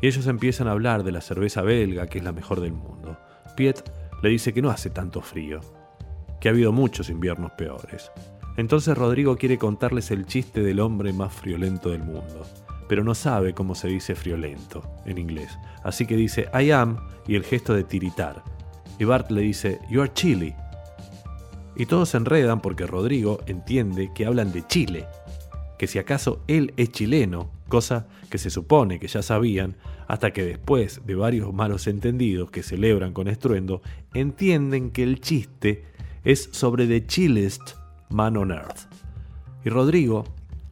Y ellos empiezan a hablar de la cerveza belga, que es la mejor del mundo. Piet le dice que no hace tanto frío, que ha habido muchos inviernos peores. Entonces Rodrigo quiere contarles el chiste del hombre más friolento del mundo pero no sabe cómo se dice friolento en inglés. Así que dice I am y el gesto de tiritar. Y Bart le dice You are chilly. Y todos se enredan porque Rodrigo entiende que hablan de Chile, que si acaso él es chileno, cosa que se supone que ya sabían, hasta que después de varios malos entendidos que celebran con estruendo, entienden que el chiste es sobre The Chillest Man on Earth. Y Rodrigo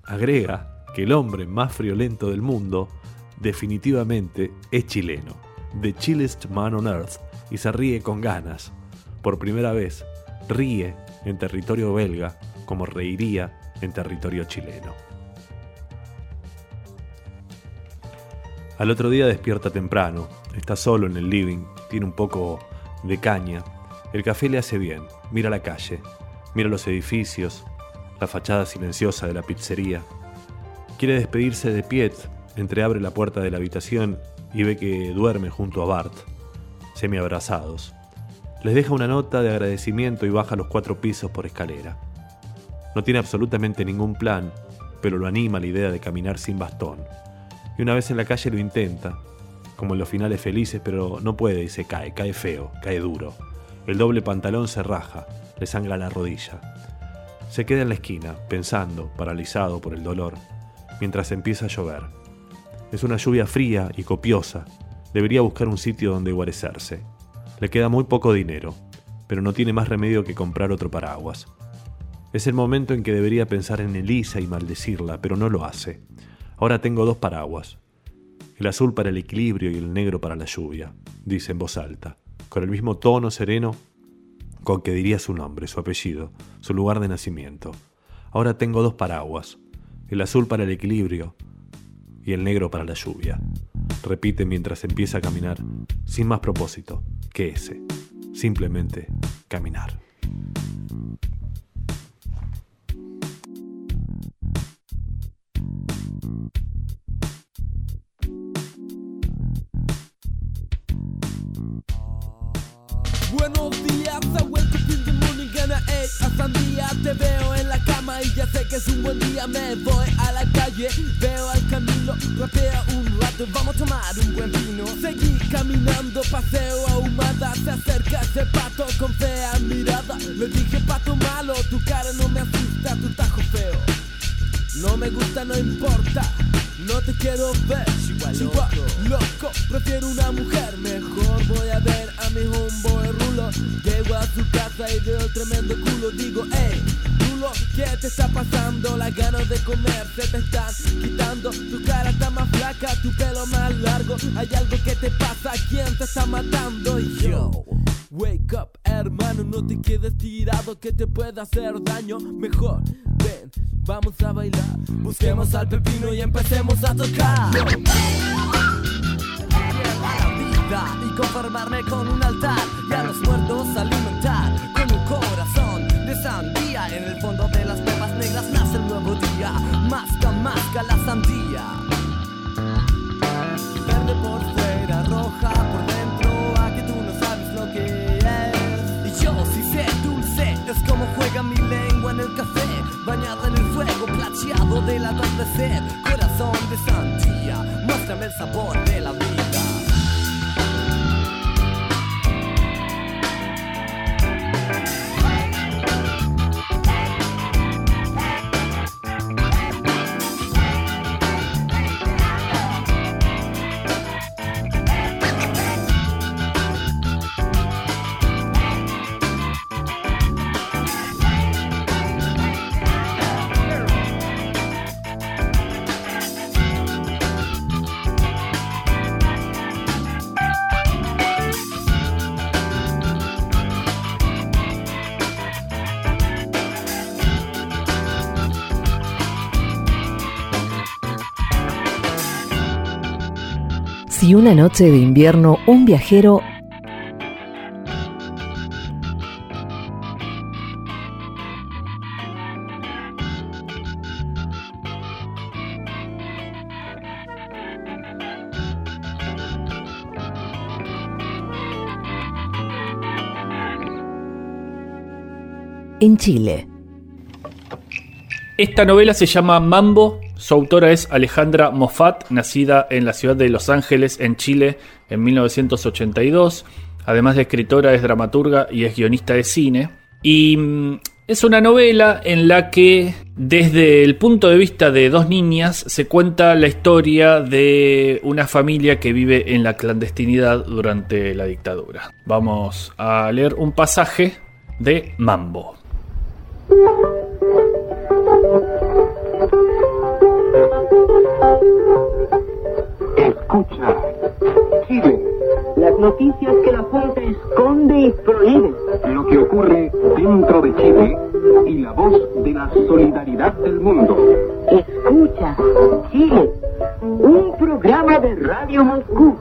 agrega que el hombre más friolento del mundo definitivamente es chileno, The Chillest Man on Earth, y se ríe con ganas. Por primera vez, ríe en territorio belga como reiría en territorio chileno. Al otro día despierta temprano, está solo en el living, tiene un poco de caña. El café le hace bien, mira la calle, mira los edificios, la fachada silenciosa de la pizzería. Quiere despedirse de Piet, entreabre la puerta de la habitación y ve que duerme junto a Bart, semi-abrazados. Les deja una nota de agradecimiento y baja los cuatro pisos por escalera. No tiene absolutamente ningún plan, pero lo anima la idea de caminar sin bastón. Y una vez en la calle lo intenta, como en los finales felices, pero no puede y se cae, cae feo, cae duro. El doble pantalón se raja, le sangra la rodilla. Se queda en la esquina, pensando, paralizado por el dolor, mientras empieza a llover. Es una lluvia fría y copiosa. Debería buscar un sitio donde guarecerse. Le queda muy poco dinero, pero no tiene más remedio que comprar otro paraguas. Es el momento en que debería pensar en Elisa y maldecirla, pero no lo hace. Ahora tengo dos paraguas. El azul para el equilibrio y el negro para la lluvia, dice en voz alta, con el mismo tono sereno con que diría su nombre, su apellido, su lugar de nacimiento. Ahora tengo dos paraguas, el azul para el equilibrio y el negro para la lluvia. Repite mientras empieza a caminar, sin más propósito que ese, simplemente caminar. Buenos días, I wake up in the morning and I ate a sandía Te veo en la cama y ya sé que es un buen día. Me voy a la calle, veo al camino Rapea un rato, vamos a tomar un buen vino. Seguí caminando, paseo ahumada Se acerca ese pato con fea mirada. Le dije pato malo, tu cara no me asusta, tu tajo feo no me gusta, no importa, no te quiero ver. Chihuahua loco, prefiero una mujer. Mejor voy a ver a mi homeboy Rulo. Llego a su casa y veo el tremendo culo. Digo, hey, Rulo, ¿qué te está pasando? Las ganas de comer se te están quitando. Tu cara está más flaca, tu pelo más largo. Hay algo que te pasa, ¿quién te está matando? Yo. Wake up, hermano, no te quedes tirado que te puede hacer daño. Mejor, ven, vamos a bailar. Busquemos al pepino y empecemos a tocar. Y conformarme con un altar y a los muertos alimentar con un corazón de sandía. En el fondo de las pepas negras nace el nuevo día. Masca, masca la sandía. Verde por fuera, roja por café. Bañada en el fuego plateado del atardecer. Corazón de sandía, muéstrame el sabor de la vida. Si una noche de invierno un viajero en Chile. Esta novela se llama Mambo. Su autora es Alejandra Moffat, nacida en la ciudad de Los Ángeles, en Chile, en 1982. Además de escritora, es dramaturga y es guionista de cine. Y mm, es una novela en la que desde el punto de vista de dos niñas se cuenta la historia de una familia que vive en la clandestinidad durante la dictadura. Vamos a leer un pasaje de Mambo. Escucha, Chile, Las noticias que la Junta esconde y prohíbe. lo que ocurre dentro de Chile y la voz de la solidaridad del mundo. Escucha, Chile, un programa de Radio Moscú.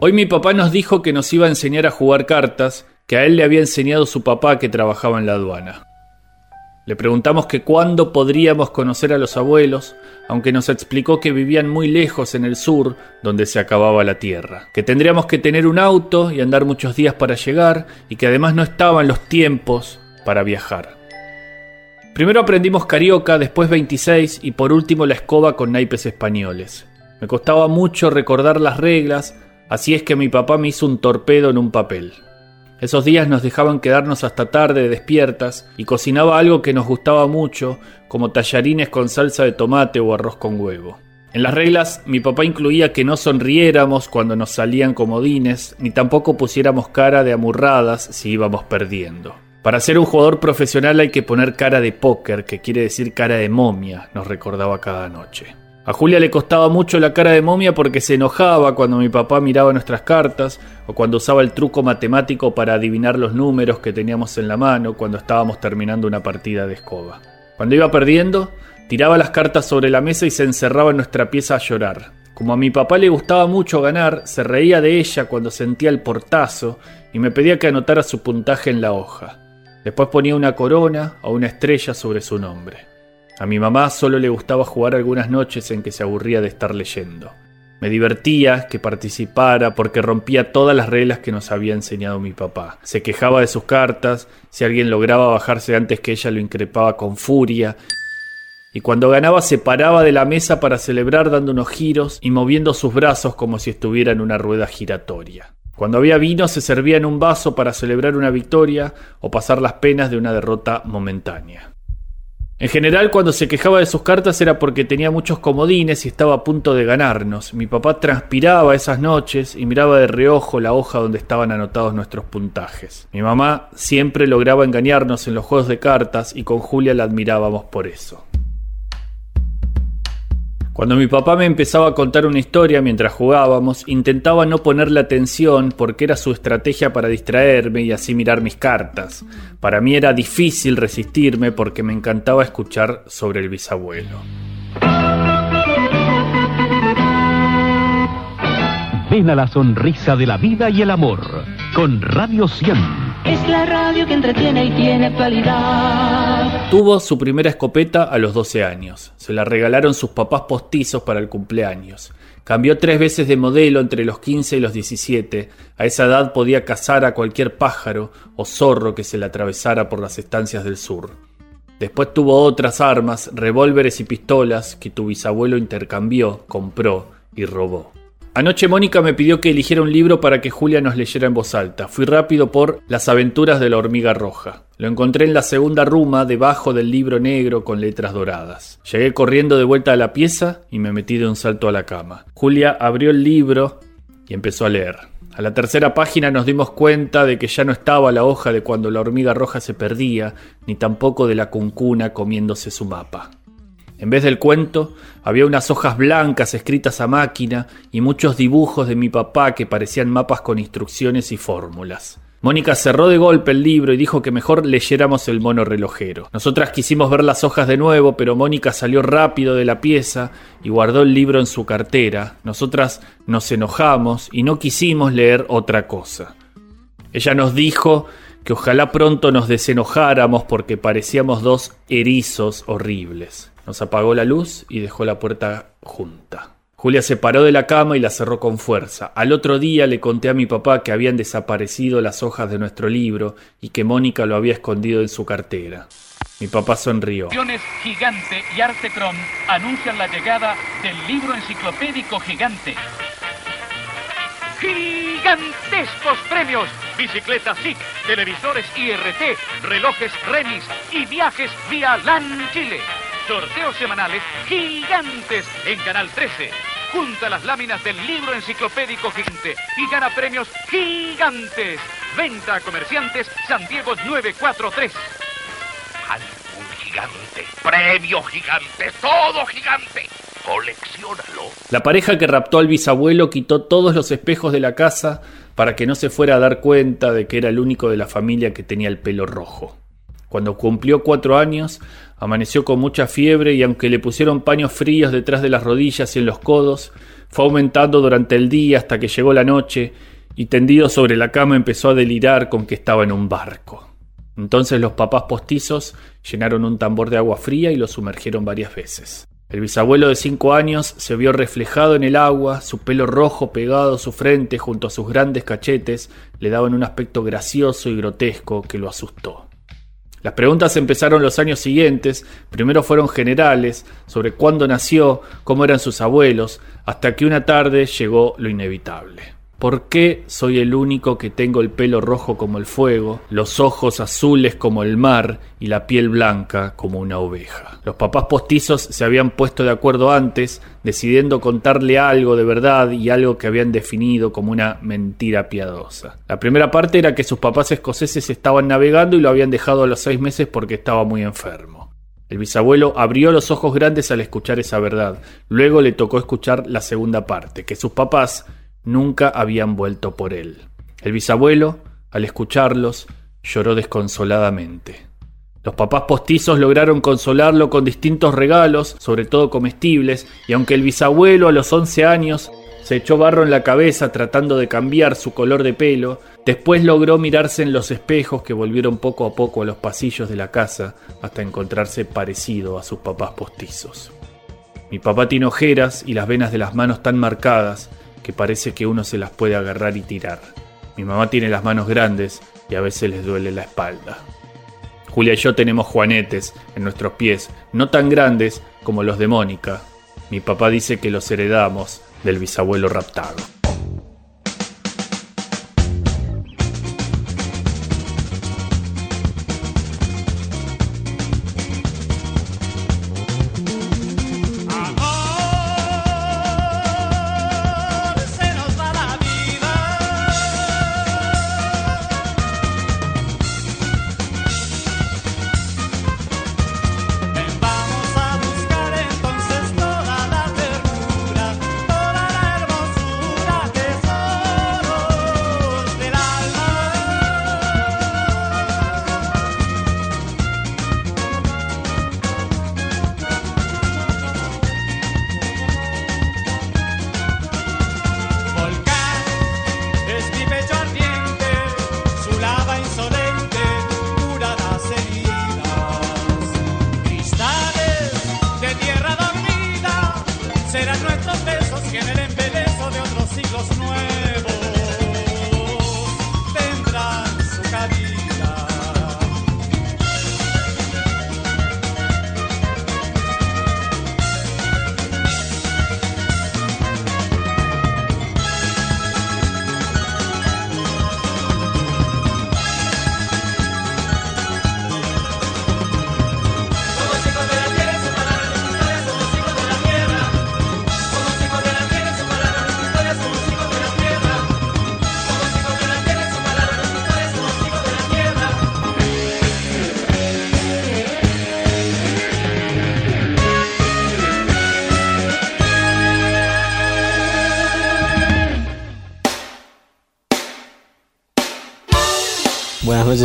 Hoy mi papá nos dijo que nos iba a enseñar a jugar cartas, que a él le había enseñado su papá que trabajaba en la aduana. Le preguntamos que cuándo podríamos conocer a los abuelos, aunque nos explicó que vivían muy lejos en el sur, donde se acababa la tierra, que tendríamos que tener un auto y andar muchos días para llegar, y que además no estaban los tiempos para viajar. Primero aprendimos carioca, después 26 y por último la escoba con naipes españoles. Me costaba mucho recordar las reglas, así es que mi papá me hizo un torpedo en un papel. Esos días nos dejaban quedarnos hasta tarde despiertas y cocinaba algo que nos gustaba mucho, como tallarines con salsa de tomate o arroz con huevo. En las reglas, mi papá incluía que no sonriéramos cuando nos salían comodines, ni tampoco pusiéramos cara de amurradas si íbamos perdiendo. Para ser un jugador profesional hay que poner cara de póker, que quiere decir cara de momia, nos recordaba cada noche. A Julia le costaba mucho la cara de momia porque se enojaba cuando mi papá miraba nuestras cartas o cuando usaba el truco matemático para adivinar los números que teníamos en la mano cuando estábamos terminando una partida de escoba. Cuando iba perdiendo, tiraba las cartas sobre la mesa y se encerraba en nuestra pieza a llorar. Como a mi papá le gustaba mucho ganar, se reía de ella cuando sentía el portazo y me pedía que anotara su puntaje en la hoja. Después ponía una corona o una estrella sobre su nombre. A mi mamá solo le gustaba jugar algunas noches en que se aburría de estar leyendo. Me divertía que participara porque rompía todas las reglas que nos había enseñado mi papá. Se quejaba de sus cartas, si alguien lograba bajarse antes que ella lo increpaba con furia, y cuando ganaba se paraba de la mesa para celebrar dando unos giros y moviendo sus brazos como si estuviera en una rueda giratoria. Cuando había vino se servía en un vaso para celebrar una victoria o pasar las penas de una derrota momentánea. En general, cuando se quejaba de sus cartas era porque tenía muchos comodines y estaba a punto de ganarnos. Mi papá transpiraba esas noches y miraba de reojo la hoja donde estaban anotados nuestros puntajes. Mi mamá siempre lograba engañarnos en los juegos de cartas y con Julia la admirábamos por eso. Cuando mi papá me empezaba a contar una historia mientras jugábamos, intentaba no ponerle atención porque era su estrategia para distraerme y así mirar mis cartas. Para mí era difícil resistirme porque me encantaba escuchar sobre el bisabuelo. Ven a la sonrisa de la vida y el amor con Radio 100. Es la radio que entretiene y tiene actualidad. Tuvo su primera escopeta a los 12 años. Se la regalaron sus papás postizos para el cumpleaños. Cambió tres veces de modelo entre los 15 y los 17. A esa edad podía cazar a cualquier pájaro o zorro que se le atravesara por las estancias del sur. Después tuvo otras armas, revólveres y pistolas que tu bisabuelo intercambió, compró y robó. Anoche Mónica me pidió que eligiera un libro para que Julia nos leyera en voz alta. Fui rápido por Las aventuras de la hormiga roja. Lo encontré en la segunda ruma, debajo del libro negro con letras doradas. Llegué corriendo de vuelta a la pieza y me metí de un salto a la cama. Julia abrió el libro y empezó a leer. A la tercera página nos dimos cuenta de que ya no estaba la hoja de cuando la hormiga roja se perdía, ni tampoco de la cuncuna comiéndose su mapa. En vez del cuento, había unas hojas blancas escritas a máquina y muchos dibujos de mi papá que parecían mapas con instrucciones y fórmulas. Mónica cerró de golpe el libro y dijo que mejor leyéramos el mono relojero. Nosotras quisimos ver las hojas de nuevo, pero Mónica salió rápido de la pieza y guardó el libro en su cartera. Nosotras nos enojamos y no quisimos leer otra cosa. Ella nos dijo que ojalá pronto nos desenojáramos porque parecíamos dos erizos horribles. Nos apagó la luz y dejó la puerta junta. Julia se paró de la cama y la cerró con fuerza. Al otro día le conté a mi papá que habían desaparecido las hojas de nuestro libro y que Mónica lo había escondido en su cartera. Mi papá sonrió. Gigante y Artecron anuncian la llegada del libro enciclopédico gigante. Gigantescos premios, bicicletas SIC, televisores IRT, relojes Remis y viajes vía LAN Chile. Sorteos semanales gigantes en Canal 13. Junta las láminas del libro enciclopédico gigante y gana premios gigantes. Venta a comerciantes Santiago 943. Álbum gigante, premio gigante, todo gigante. Colecciónalo. La pareja que raptó al bisabuelo quitó todos los espejos de la casa para que no se fuera a dar cuenta de que era el único de la familia que tenía el pelo rojo. Cuando cumplió cuatro años, amaneció con mucha fiebre y aunque le pusieron paños fríos detrás de las rodillas y en los codos, fue aumentando durante el día hasta que llegó la noche y tendido sobre la cama empezó a delirar con que estaba en un barco. Entonces los papás postizos llenaron un tambor de agua fría y lo sumergieron varias veces. El bisabuelo de cinco años se vio reflejado en el agua, su pelo rojo pegado a su frente junto a sus grandes cachetes le daban un aspecto gracioso y grotesco que lo asustó. Las preguntas empezaron los años siguientes, primero fueron generales, sobre cuándo nació, cómo eran sus abuelos, hasta que una tarde llegó lo inevitable. ¿Por qué soy el único que tengo el pelo rojo como el fuego, los ojos azules como el mar y la piel blanca como una oveja? Los papás postizos se habían puesto de acuerdo antes, decidiendo contarle algo de verdad y algo que habían definido como una mentira piadosa. La primera parte era que sus papás escoceses estaban navegando y lo habían dejado a los seis meses porque estaba muy enfermo. El bisabuelo abrió los ojos grandes al escuchar esa verdad. Luego le tocó escuchar la segunda parte, que sus papás nunca habían vuelto por él. El bisabuelo, al escucharlos, lloró desconsoladamente. Los papás postizos lograron consolarlo con distintos regalos, sobre todo comestibles, y aunque el bisabuelo a los once años se echó barro en la cabeza tratando de cambiar su color de pelo, después logró mirarse en los espejos que volvieron poco a poco a los pasillos de la casa hasta encontrarse parecido a sus papás postizos. Mi papá tiene ojeras y las venas de las manos tan marcadas que parece que uno se las puede agarrar y tirar. Mi mamá tiene las manos grandes y a veces les duele la espalda. Julia y yo tenemos juanetes en nuestros pies, no tan grandes como los de Mónica. Mi papá dice que los heredamos del bisabuelo raptado.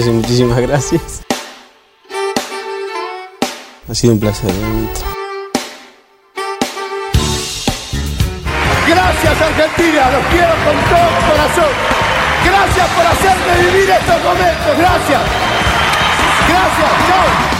Y muchísimas gracias. Ha sido un placer. Gracias Argentina, los quiero con todo mi corazón. Gracias por hacerme vivir estos momentos. Gracias. Gracias. Chao.